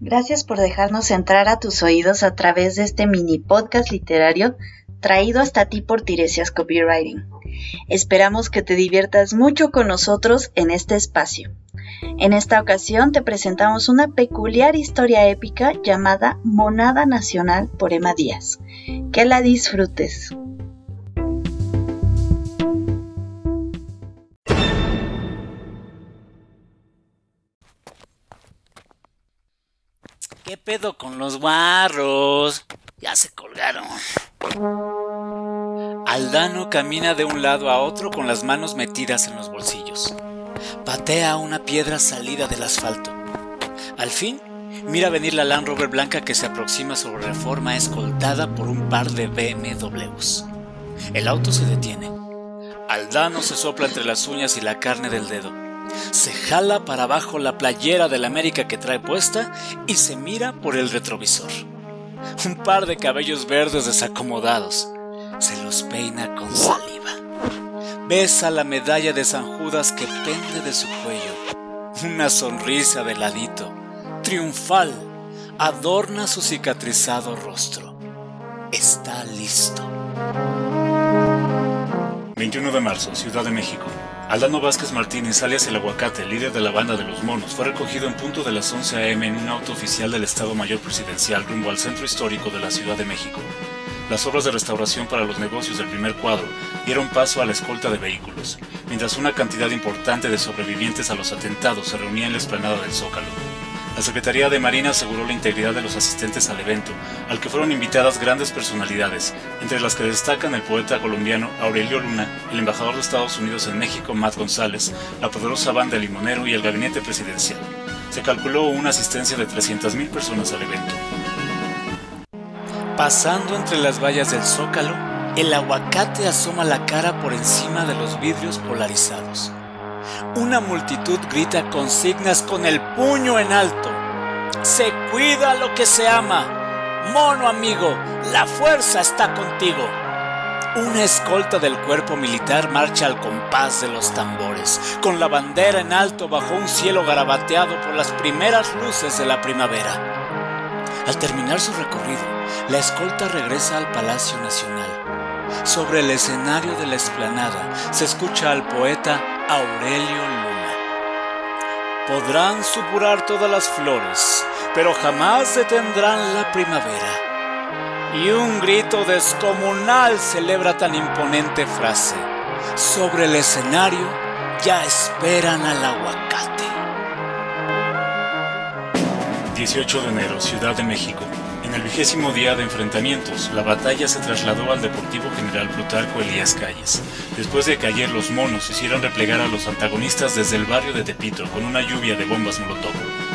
Gracias por dejarnos entrar a tus oídos a través de este mini podcast literario traído hasta ti por Tiresias Copywriting. Esperamos que te diviertas mucho con nosotros en este espacio. En esta ocasión te presentamos una peculiar historia épica llamada Monada Nacional por Emma Díaz. Que la disfrutes. ¿Qué pedo con los guarros? Ya se colgaron. Aldano camina de un lado a otro con las manos metidas en los bolsillos. Patea una piedra salida del asfalto. Al fin, mira venir la Land Rover blanca que se aproxima sobre reforma escoltada por un par de BMWs. El auto se detiene. Aldano se sopla entre las uñas y la carne del dedo. Se jala para abajo la playera de la América que trae puesta y se mira por el retrovisor. Un par de cabellos verdes desacomodados. Se los peina con saliva. Besa la medalla de San Judas que pende de su cuello. Una sonrisa de ladito, triunfal, adorna su cicatrizado rostro. Está listo. 21 de marzo, Ciudad de México. Aldano Vázquez Martínez, alias El Aguacate, líder de la banda de los monos, fue recogido en punto de las 11 a.m. en un auto oficial del Estado Mayor Presidencial rumbo al centro histórico de la Ciudad de México. Las obras de restauración para los negocios del primer cuadro dieron paso a la escolta de vehículos, mientras una cantidad importante de sobrevivientes a los atentados se reunía en la explanada del Zócalo. La Secretaría de Marina aseguró la integridad de los asistentes al evento, al que fueron invitadas grandes personalidades, entre las que destacan el poeta colombiano Aurelio Luna, el embajador de Estados Unidos en México Matt González, la poderosa banda Limonero y el gabinete presidencial. Se calculó una asistencia de 300.000 personas al evento. Pasando entre las vallas del Zócalo, el aguacate asoma la cara por encima de los vidrios polarizados. Una multitud grita consignas con el puño en alto. Se cuida lo que se ama. Mono amigo, la fuerza está contigo. Una escolta del cuerpo militar marcha al compás de los tambores, con la bandera en alto bajo un cielo garabateado por las primeras luces de la primavera. Al terminar su recorrido, la escolta regresa al Palacio Nacional. Sobre el escenario de la explanada se escucha al poeta Aurelio Luna. Podrán supurar todas las flores, pero jamás detendrán la primavera. Y un grito descomunal celebra tan imponente frase. Sobre el escenario ya esperan al aguacate. 18 de enero, Ciudad de México. En el vigésimo día de enfrentamientos, la batalla se trasladó al Deportivo General Plutarco Elías Calles, después de que ayer los monos hicieron replegar a los antagonistas desde el barrio de Tepito con una lluvia de bombas molotov.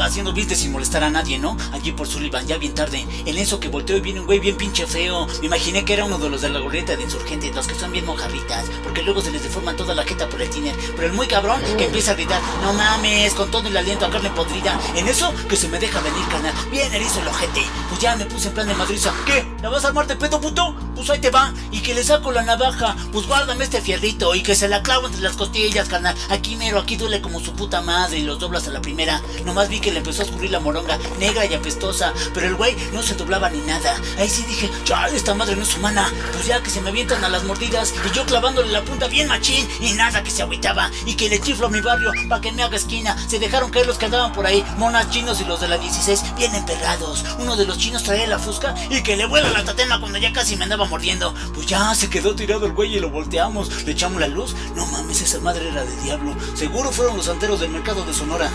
Haciendo viste sin molestar a nadie, ¿no? Allí por Sullivan, ya bien tarde. En eso que volteó y viene un güey bien pinche feo. Me imaginé que era uno de los de la gorrita de insurgentes, los que son bien mojarritas, porque luego se les deforman toda la jeta por el tiner. Pero el muy cabrón que empieza a gritar, no mames, con todo el aliento a carne podrida. En eso que se me deja venir, canal. Bien erizo el ojete. Pues ya me puse en plan de madriza. ¿Qué? ¿La vas a armar de pedo, puto? Pues ahí te va. Y que le saco la navaja. Pues guárdame este fierrito y que se la clavo entre las costillas, carnal. Aquí mero, aquí duele como su puta madre y los doblas a la primera. Nomás vi que le empezó a escurrir la moronga, negra y apestosa, pero el güey no se doblaba ni nada. Ahí sí dije, chale, esta madre no es humana. Pues ya que se me avientan a las mordidas y yo clavándole la punta bien machín y nada que se agüitaba y que le chiflo a mi barrio pa' que me haga esquina. Se dejaron caer los que andaban por ahí, monas chinos y los de la 16, bien emperrados. Uno de los chinos traía la fusca y que le vuela la tatena cuando ya casi me andaba mordiendo. Pues ya se quedó tirado el güey y lo volteamos, le echamos la luz. No mames, esa madre era de diablo. Seguro fueron los santeros del mercado de Sonora.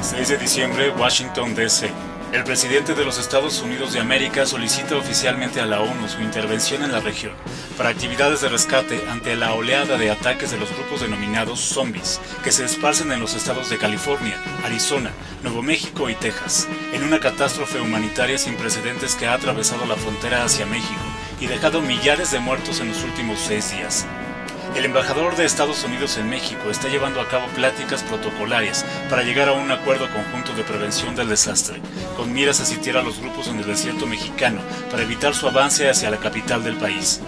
6 de diciembre, Washington, D.C. El presidente de los Estados Unidos de América solicita oficialmente a la ONU su intervención en la región para actividades de rescate ante la oleada de ataques de los grupos denominados zombies que se esparcen en los estados de California, Arizona, Nuevo México y Texas, en una catástrofe humanitaria sin precedentes que ha atravesado la frontera hacia México y dejado millares de muertos en los últimos seis días. El embajador de Estados Unidos en México está llevando a cabo pláticas protocolarias para llegar a un acuerdo conjunto de prevención del desastre, con miras a sitiar a los grupos en el desierto mexicano para evitar su avance hacia la capital del país.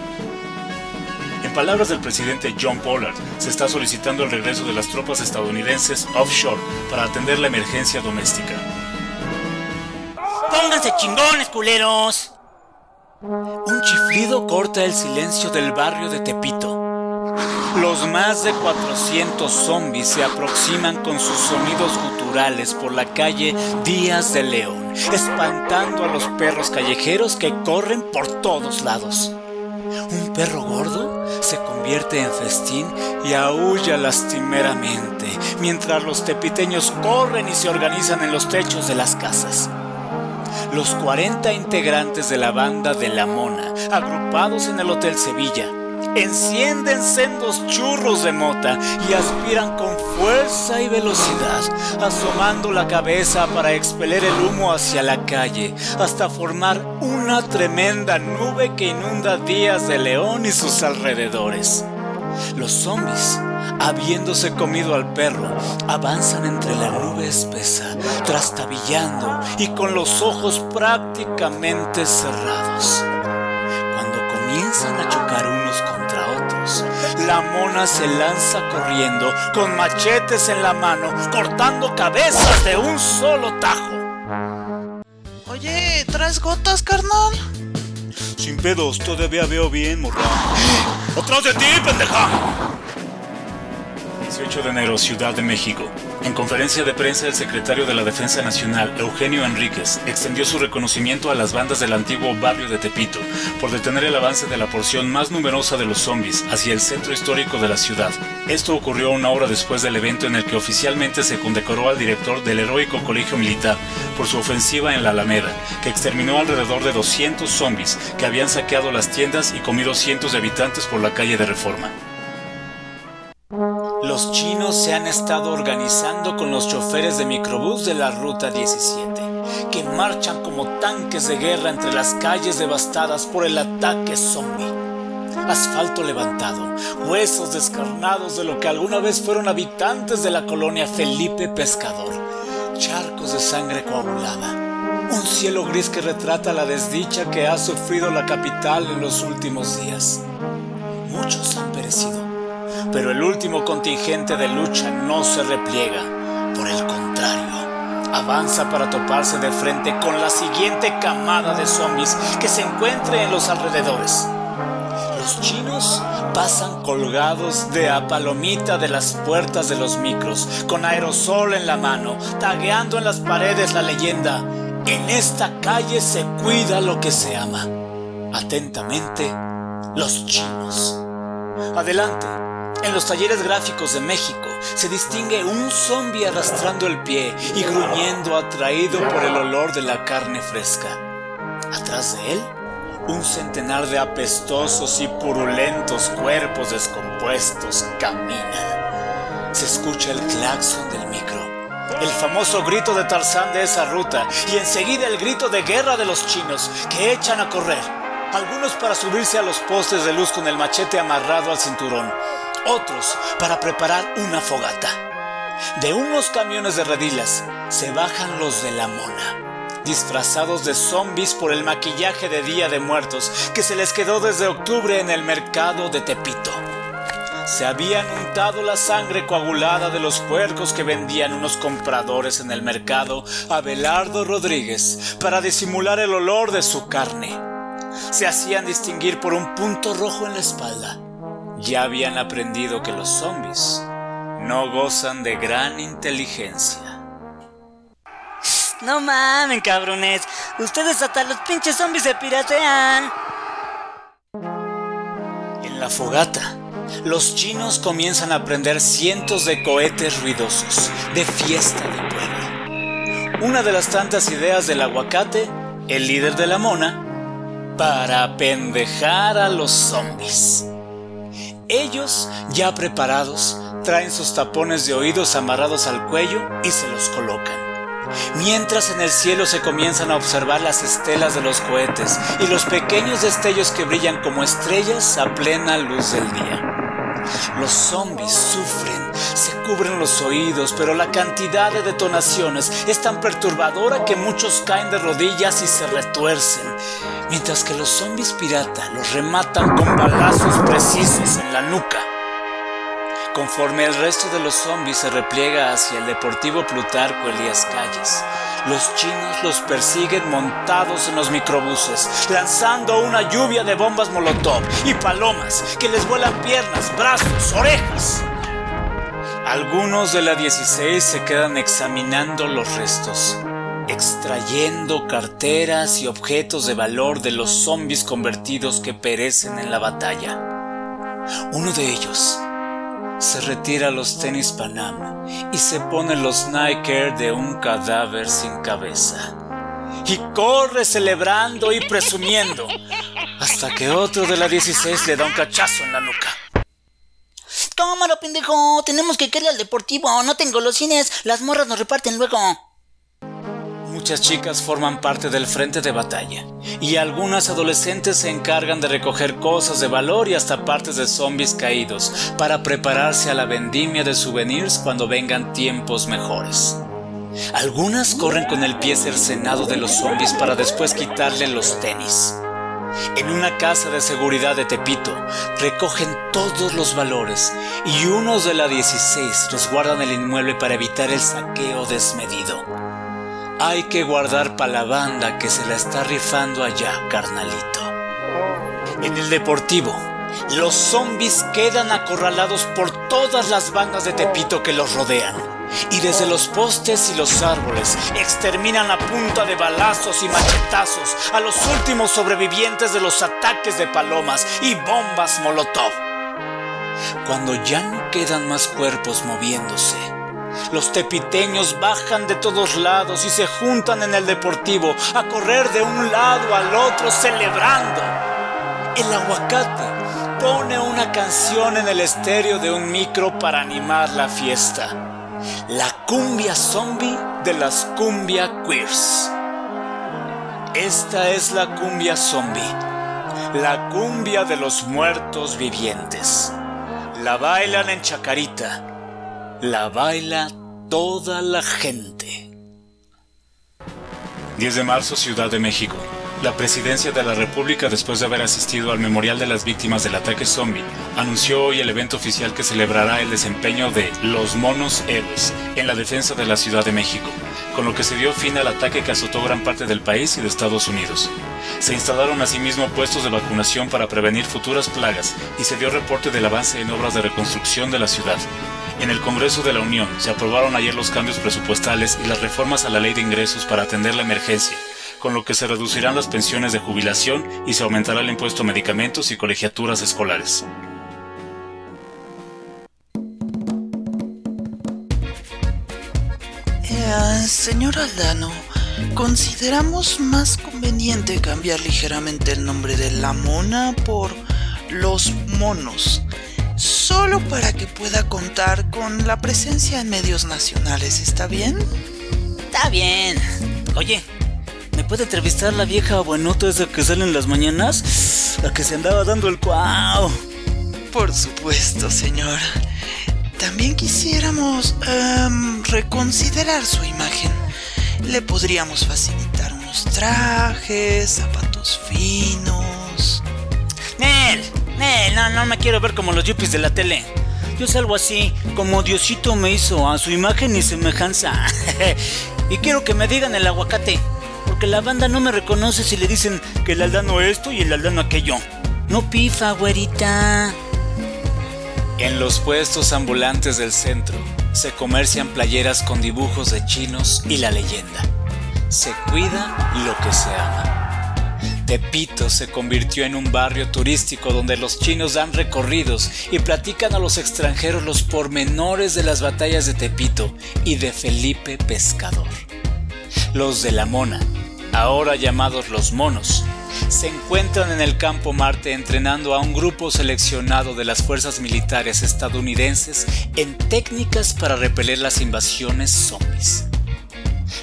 En palabras del presidente John Pollard, se está solicitando el regreso de las tropas estadounidenses offshore para atender la emergencia doméstica. Pónganse chingones, culeros. Un chiflido corta el silencio del barrio de Tepito. Los más de 400 zombies se aproximan con sus sonidos guturales por la calle Díaz de León, espantando a los perros callejeros que corren por todos lados. Un perro gordo se convierte en festín y aúlla lastimeramente, mientras los tepiteños corren y se organizan en los techos de las casas. Los 40 integrantes de la banda de La Mona, agrupados en el Hotel Sevilla, encienden sendos churros de mota y aspiran con fuerza y velocidad, asomando la cabeza para expeler el humo hacia la calle, hasta formar una tremenda nube que inunda Días de León y sus alrededores. Los zombies, habiéndose comido al perro, avanzan entre la nube espesa, trastabillando y con los ojos prácticamente cerrados. Cuando comienzan a chocar unos otros, la mona se lanza corriendo con machetes en la mano, cortando cabezas de un solo tajo. Oye, ¿traes gotas, carnal? Sin pedos, todavía veo bien, morra. ¡Atrás de ti, pendeja! 18 de enero, Ciudad de México. En conferencia de prensa, el secretario de la Defensa Nacional, Eugenio Enríquez, extendió su reconocimiento a las bandas del antiguo barrio de Tepito por detener el avance de la porción más numerosa de los zombies hacia el centro histórico de la ciudad. Esto ocurrió una hora después del evento en el que oficialmente se condecoró al director del heroico colegio militar por su ofensiva en la Alameda, que exterminó alrededor de 200 zombies que habían saqueado las tiendas y comido cientos de habitantes por la calle de Reforma. Los chinos se han estado organizando con los choferes de microbús de la Ruta 17, que marchan como tanques de guerra entre las calles devastadas por el ataque zombie. Asfalto levantado, huesos descarnados de lo que alguna vez fueron habitantes de la colonia Felipe Pescador, charcos de sangre coagulada, un cielo gris que retrata la desdicha que ha sufrido la capital en los últimos días. Muchos han perecido pero el último contingente de lucha no se repliega. Por el contrario, avanza para toparse de frente con la siguiente camada de zombies que se encuentre en los alrededores. Los chinos pasan colgados de a palomita de las puertas de los micros, con aerosol en la mano, tagueando en las paredes la leyenda, en esta calle se cuida lo que se ama. Atentamente, los chinos. Adelante, en los talleres gráficos de México se distingue un zombi arrastrando el pie y gruñendo atraído por el olor de la carne fresca. Atrás de él, un centenar de apestosos y purulentos cuerpos descompuestos caminan. Se escucha el claxon del micro, el famoso grito de Tarzán de esa ruta y enseguida el grito de guerra de los chinos que echan a correr. Algunos para subirse a los postes de luz con el machete amarrado al cinturón, otros para preparar una fogata. De unos camiones de redilas se bajan los de la mona, disfrazados de zombies por el maquillaje de Día de Muertos que se les quedó desde octubre en el mercado de Tepito. Se habían untado la sangre coagulada de los puercos que vendían unos compradores en el mercado a Belardo Rodríguez para disimular el olor de su carne. Se hacían distinguir por un punto rojo en la espalda ya habían aprendido que los zombies no gozan de gran inteligencia. No mamen, cabrones. Ustedes hasta los pinches zombies se piratean. En la fogata, los chinos comienzan a prender cientos de cohetes ruidosos de fiesta de pueblo. Una de las tantas ideas del aguacate, el líder de la mona, para pendejar a los zombies. Ellos, ya preparados, traen sus tapones de oídos amarrados al cuello y se los colocan. Mientras en el cielo se comienzan a observar las estelas de los cohetes y los pequeños destellos que brillan como estrellas a plena luz del día. Los zombies sufren, se cubren los oídos, pero la cantidad de detonaciones es tan perturbadora que muchos caen de rodillas y se retuercen, mientras que los zombies pirata los rematan con balazos precisos en la nuca. Conforme el resto de los zombies se repliega hacia el Deportivo Plutarco Elías Calles, los chinos los persiguen montados en los microbuses, lanzando una lluvia de bombas molotov y palomas que les vuelan piernas, brazos, orejas. Algunos de la 16 se quedan examinando los restos, extrayendo carteras y objetos de valor de los zombies convertidos que perecen en la batalla. Uno de ellos se retira los tenis Panam y se pone los Nike de un cadáver sin cabeza. Y corre celebrando y presumiendo hasta que otro de la 16 le da un cachazo en la nuca. Cámara, pendejo. Tenemos que irle al deportivo. No tengo los cines. Las morras nos reparten luego. Muchas chicas forman parte del frente de batalla y algunas adolescentes se encargan de recoger cosas de valor y hasta partes de zombies caídos para prepararse a la vendimia de souvenirs cuando vengan tiempos mejores. Algunas corren con el pie cercenado de los zombies para después quitarle los tenis. En una casa de seguridad de Tepito recogen todos los valores y unos de la 16 resguardan el inmueble para evitar el saqueo desmedido. Hay que guardar para la banda que se la está rifando allá, carnalito. En el deportivo, los zombies quedan acorralados por todas las bandas de Tepito que los rodean. Y desde los postes y los árboles exterminan a punta de balazos y machetazos a los últimos sobrevivientes de los ataques de palomas y bombas molotov. Cuando ya no quedan más cuerpos moviéndose, los tepiteños bajan de todos lados y se juntan en el deportivo a correr de un lado al otro celebrando. El aguacate pone una canción en el estéreo de un micro para animar la fiesta. La cumbia zombie de las cumbia queers. Esta es la cumbia zombie, la cumbia de los muertos vivientes. La bailan en Chacarita, la baila toda la gente. 10 de marzo, Ciudad de México. La presidencia de la República, después de haber asistido al memorial de las víctimas del ataque zombie, anunció hoy el evento oficial que celebrará el desempeño de los monos héroes en la defensa de la Ciudad de México, con lo que se dio fin al ataque que azotó gran parte del país y de Estados Unidos. Se instalaron asimismo puestos de vacunación para prevenir futuras plagas y se dio reporte del avance en obras de reconstrucción de la ciudad. En el Congreso de la Unión se aprobaron ayer los cambios presupuestales y las reformas a la ley de ingresos para atender la emergencia, con lo que se reducirán las pensiones de jubilación y se aumentará el impuesto a medicamentos y colegiaturas escolares. Eh, señor Aldano, consideramos más conveniente cambiar ligeramente el nombre de la mona por los monos solo para que pueda contar con la presencia en medios nacionales, ¿está bien? Está bien. Oye, ¿me puede entrevistar la vieja buenota esa que sale en las mañanas? La que se andaba dando el cuau. Por supuesto, señor. También quisiéramos em, reconsiderar su imagen. Le podríamos facilitar unos trajes, zapatos finos. Eh, no, no me quiero ver como los yuppies de la tele. Yo salgo así, como Diosito me hizo a su imagen y semejanza. y quiero que me digan el aguacate, porque la banda no me reconoce si le dicen que el aldano esto y el aldano aquello. No pifa, güerita. En los puestos ambulantes del centro se comercian playeras con dibujos de chinos y la leyenda. Se cuida lo que se ama. Tepito se convirtió en un barrio turístico donde los chinos dan recorridos y platican a los extranjeros los pormenores de las batallas de Tepito y de Felipe Pescador. Los de la Mona, ahora llamados los monos, se encuentran en el campo Marte entrenando a un grupo seleccionado de las fuerzas militares estadounidenses en técnicas para repeler las invasiones zombies.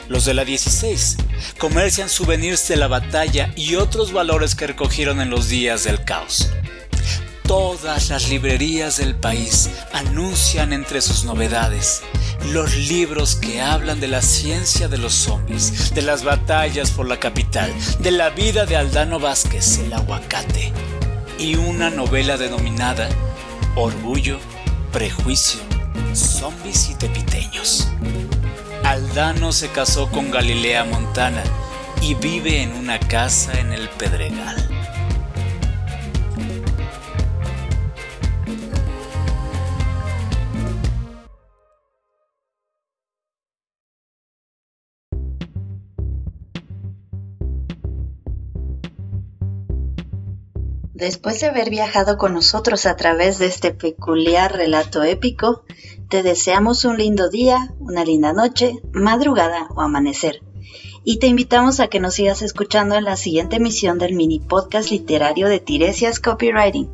Los de la 16 comercian souvenirs de la batalla y otros valores que recogieron en los días del caos. Todas las librerías del país anuncian entre sus novedades los libros que hablan de la ciencia de los zombies, de las batallas por la capital, de la vida de Aldano Vázquez, el aguacate, y una novela denominada Orgullo, Prejuicio, Zombies y Tepiteños. Aldano se casó con Galilea Montana y vive en una casa en el Pedregal. Después de haber viajado con nosotros a través de este peculiar relato épico, te deseamos un lindo día, una linda noche, madrugada o amanecer. Y te invitamos a que nos sigas escuchando en la siguiente emisión del mini podcast literario de Tiresias Copywriting.